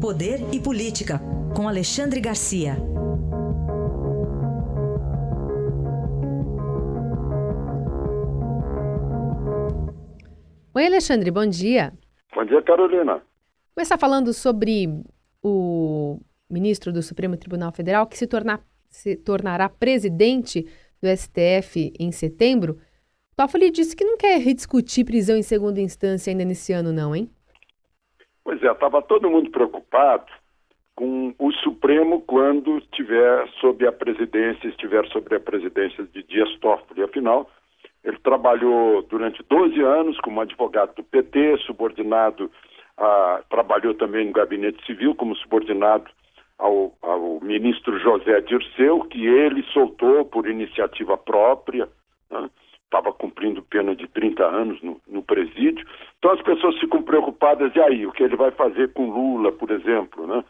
Poder e Política, com Alexandre Garcia. Oi, Alexandre, bom dia. Bom dia, Carolina. Começar falando sobre o ministro do Supremo Tribunal Federal que se, tornar, se tornará presidente do STF em setembro. Toffoli disse que não quer rediscutir prisão em segunda instância ainda nesse ano, não, hein? Pois é, estava todo mundo preocupado com o Supremo quando estiver sob a presidência, estiver sob a presidência de Dias Toffoli. Afinal, ele trabalhou durante 12 anos como advogado do PT, subordinado, a, trabalhou também no gabinete civil como subordinado ao, ao ministro José Dirceu, que ele soltou por iniciativa própria. Né? estava cumprindo pena de 30 anos no, no, presídio. Então as pessoas ficam preocupadas, e aí, o que ele vai fazer com Lula, por exemplo, né?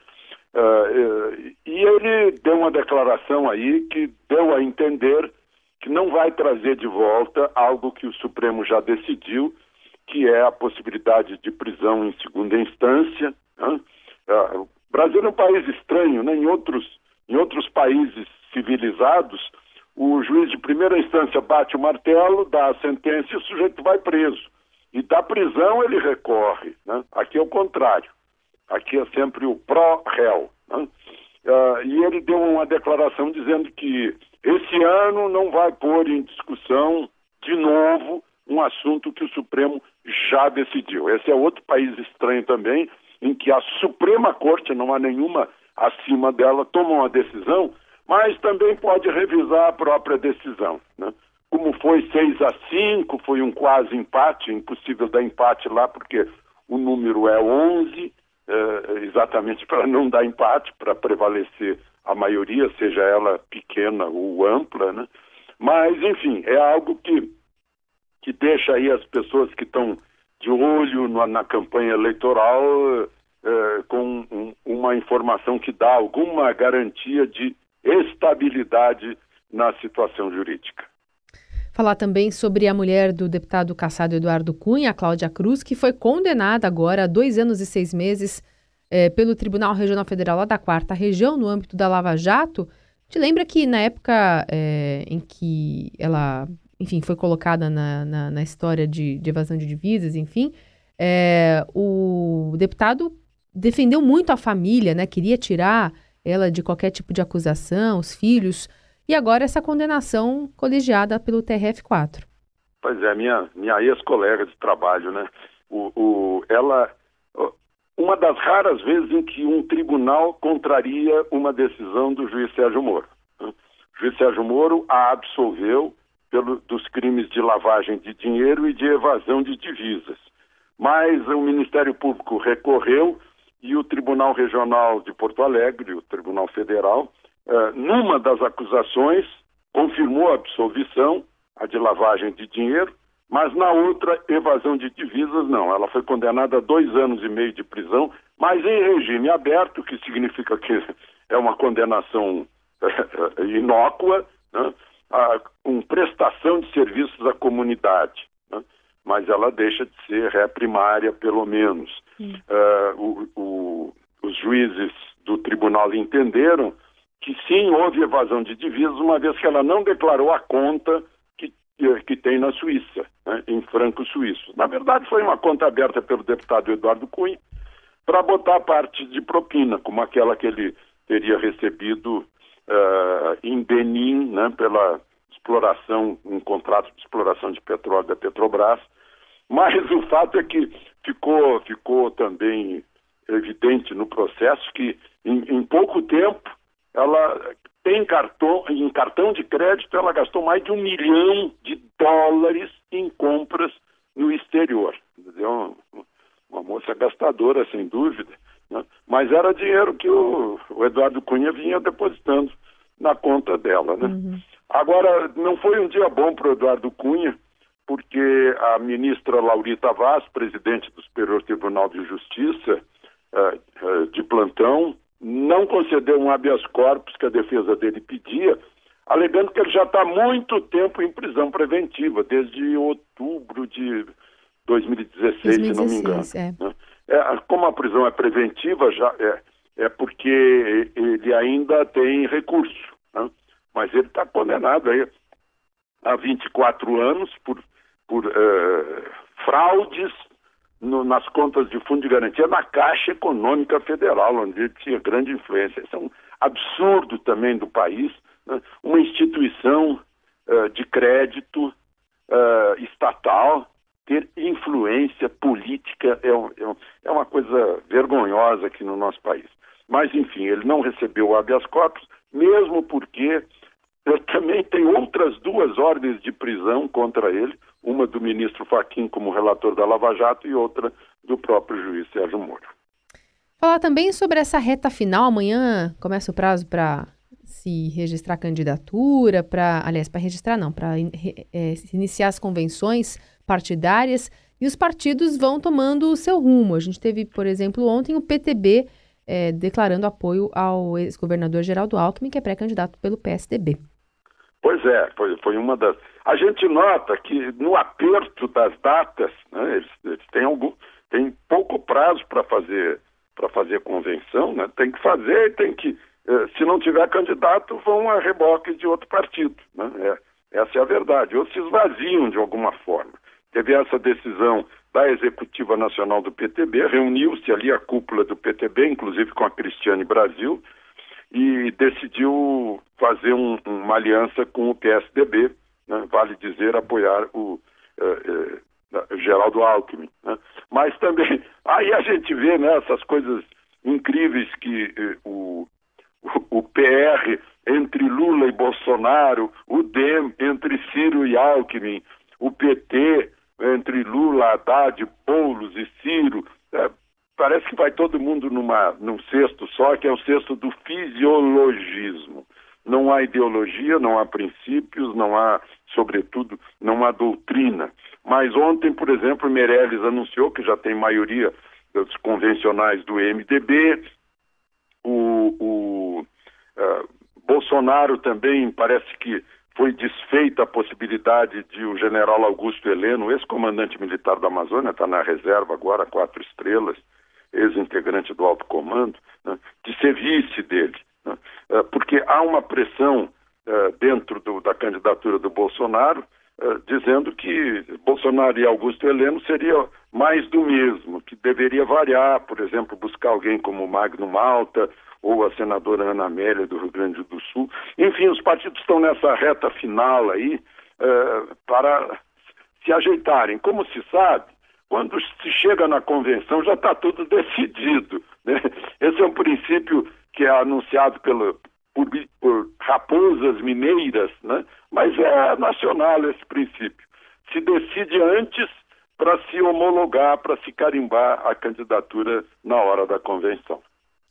Uh, e ele deu uma declaração aí que deu a entender que não vai trazer de volta algo que o Supremo já decidiu, que é a possibilidade de prisão em segunda instância. Né? Uh, o Brasil é um país estranho, né? em, outros, em outros países civilizados, o juiz de primeira instância bate o martelo, dá a sentença e o sujeito vai preso. E da prisão ele recorre. Né? Aqui é o contrário. Aqui é sempre o pró-réu. Né? Uh, e ele deu uma declaração dizendo que esse ano não vai pôr em discussão de novo um assunto que o Supremo já decidiu. Esse é outro país estranho também, em que a Suprema Corte, não há nenhuma acima dela, toma uma decisão mas também pode revisar a própria decisão. Né? Como foi 6 a 5, foi um quase empate, impossível dar empate lá porque o número é 11, é, exatamente para não dar empate, para prevalecer a maioria, seja ela pequena ou ampla, né? Mas, enfim, é algo que, que deixa aí as pessoas que estão de olho na, na campanha eleitoral é, com um, uma informação que dá alguma garantia de estabilidade na situação jurídica. Falar também sobre a mulher do deputado caçado Eduardo Cunha, Cláudia Cruz, que foi condenada agora a dois anos e seis meses eh, pelo Tribunal Regional Federal lá da Quarta Região, no âmbito da Lava Jato. Te lembra que na época eh, em que ela, enfim, foi colocada na, na, na história de, de, evasão de divisas, enfim, eh, o deputado defendeu muito a família, né? Queria tirar ela de qualquer tipo de acusação, os filhos, e agora essa condenação colegiada pelo TRF4. Pois é, minha, minha ex-colega de trabalho, né? O, o, ela, uma das raras vezes em que um tribunal contraria uma decisão do juiz Sérgio Moro. Né? O juiz Sérgio Moro a absolveu pelo, dos crimes de lavagem de dinheiro e de evasão de divisas. Mas o Ministério Público recorreu e o Tribunal Regional de Porto Alegre, o Tribunal Federal, eh, numa das acusações, confirmou a absolvição, a de lavagem de dinheiro, mas na outra, evasão de divisas, não. Ela foi condenada a dois anos e meio de prisão, mas em regime aberto, que significa que é uma condenação eh, inócua, né? com prestação de serviços à comunidade mas ela deixa de ser ré primária, pelo menos. Uh, o, o, os juízes do tribunal entenderam que sim, houve evasão de divisas, uma vez que ela não declarou a conta que, que tem na Suíça, né, em franco suíço. Na verdade, foi uma conta aberta pelo deputado Eduardo Cunha para botar parte de propina, como aquela que ele teria recebido uh, em Benin, né, pela exploração, um contrato de exploração de petróleo da Petrobras, mas o fato é que ficou, ficou também evidente no processo que em, em pouco tempo ela tem cartão, em cartão de crédito ela gastou mais de um milhão de dólares em compras no exterior. Entendeu? Uma moça gastadora, sem dúvida, né? mas era dinheiro que o, o, Eduardo Cunha vinha depositando na conta dela. Né? Uhum. Agora, não foi um dia bom para o Eduardo Cunha, porque a ministra Laurita Vaz, presidente do Superior Tribunal de Justiça, uh, uh, de plantão, não concedeu um habeas corpus que a defesa dele pedia, alegando que ele já está há muito tempo em prisão preventiva, desde outubro de 2016, 2016 se não me engano. É. Né? É, como a prisão é preventiva, já é, é porque ele ainda tem recurso. Mas ele está condenado aí a 24 anos por, por uh, fraudes no, nas contas de fundo de garantia na Caixa Econômica Federal, onde ele tinha grande influência. Isso é um absurdo também do país. Né? Uma instituição uh, de crédito uh, estatal ter influência política é, é, é, uma coisa vergonhosa aqui no nosso país. Mas, enfim, ele não recebeu o habeas corpus, mesmo porque também tem outras duas ordens de prisão contra ele, uma do ministro Faquim como relator da Lava Jato e outra do próprio juiz Sérgio Moro. Falar também sobre essa reta final. Amanhã começa o prazo para se registrar candidatura, para, aliás, para registrar não, para é, iniciar as convenções partidárias e os partidos vão tomando o seu rumo. A gente teve, por exemplo, ontem o PTB é, declarando apoio ao ex-governador Geraldo Alckmin, que é pré-candidato pelo PSDB. Pois é, foi, foi uma das. A gente nota que no aperto das datas, né, eles, eles têm algum, tem pouco prazo para fazer para fazer convenção, né? Tem que fazer, tem que eh, se não tiver candidato vão a reboque de outro partido, né? É, essa é a verdade. Ou se esvaziam de alguma forma. Teve essa decisão da Executiva Nacional do PTB, reuniu-se ali a cúpula do PTB, inclusive com a Cristiane Brasil, e decidiu fazer um, uma aliança com o PSDB, né? vale dizer, apoiar o uh, uh, Geraldo Alckmin. Né? Mas também, aí a gente vê né, essas coisas incríveis que uh, o, o PR entre Lula e Bolsonaro, o DEM entre Ciro e Alckmin, o PT entre Lula, Haddad, Boulos e Ciro, é, parece que vai todo mundo numa, num cesto só, que é o cesto do fisiologismo. Não há ideologia, não há princípios, não há, sobretudo, não há doutrina. Mas ontem, por exemplo, Meirelles anunciou que já tem maioria dos convencionais do MDB, o, o uh, Bolsonaro também parece que foi desfeita a possibilidade de o general Augusto Heleno, ex-comandante militar da Amazônia, está na reserva agora, quatro estrelas, ex-integrante do alto comando, né, de ser vice dele. Né, uh, porque há uma pressão uh, dentro do, da candidatura do Bolsonaro, uh, dizendo que Bolsonaro e Augusto Heleno seria mais do mesmo, que deveria variar, por exemplo, buscar alguém como Magno Malta ou a senadora Ana Amélia do Rio Grande do Sul. Enfim, os partidos estão nessa reta final aí para se ajeitarem. Como se sabe, quando se chega na convenção, já está tudo decidido. Né? Esse é um princípio que é anunciado pelo, por, por raposas mineiras, né? mas é nacional esse princípio. Se decide antes para se homologar, para se carimbar a candidatura na hora da convenção.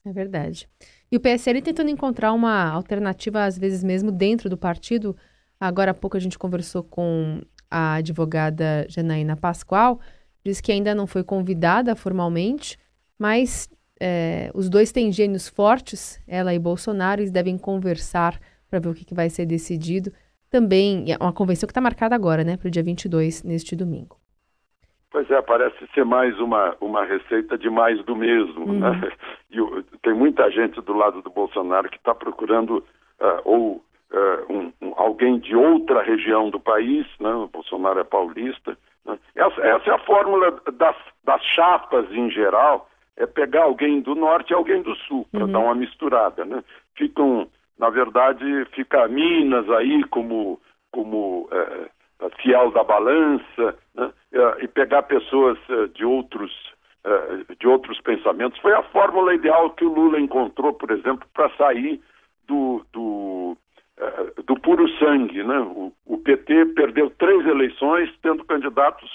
É verdade. E o PSL tentando encontrar uma alternativa, às vezes mesmo dentro do partido. Agora há pouco a gente conversou com a advogada Janaína Pascoal diz que ainda não foi convidada formalmente, mas é, os dois têm gênios fortes, ela e Bolsonaro, eles devem conversar para ver o que, que, vai ser decidido. Também é uma convenção que está marcada agora, né, para o dia 22, neste domingo. Pois é, parece ser mais uma, uma receita de mais do mesmo. Né? Uhum. Né? E tem muita gente do lado do Bolsonaro que está procurando uh, ou uh, um, um, alguém de outra região do país, né? o Bolsonaro é paulista, essa, essa é a fórmula das, das chapas em geral, é pegar alguém do norte e alguém do sul, para uhum. dar uma misturada, né? Ficam, na verdade, fica Minas aí como, como é, fiel da balança, né? e pegar pessoas é, de outros é, de outros pensamentos. Foi a fórmula ideal que o Lula encontrou, por exemplo, para sair do, do, é, do puro sangue. Né? O, o, PT perdeu três eleições tendo candidatos,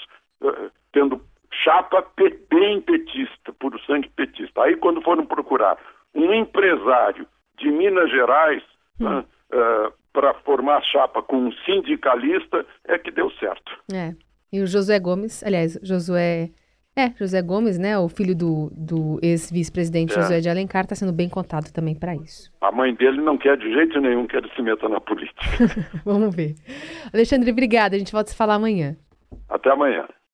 tendo chapa bem petista, puro sangue petista. Aí quando foram procurar um empresário de Minas Gerais hum. uh, uh, para formar chapa com um sindicalista, é que deu certo. É. E o Josué Gomes, aliás, Josué é, José Gomes, né, o filho do, do ex-vice-presidente é. José de Alencar, está sendo bem contado também para isso. A mãe dele não quer de jeito nenhum que ele se meta na política. Vamos ver. Alexandre, obrigada. A gente volta a se falar amanhã. Até amanhã.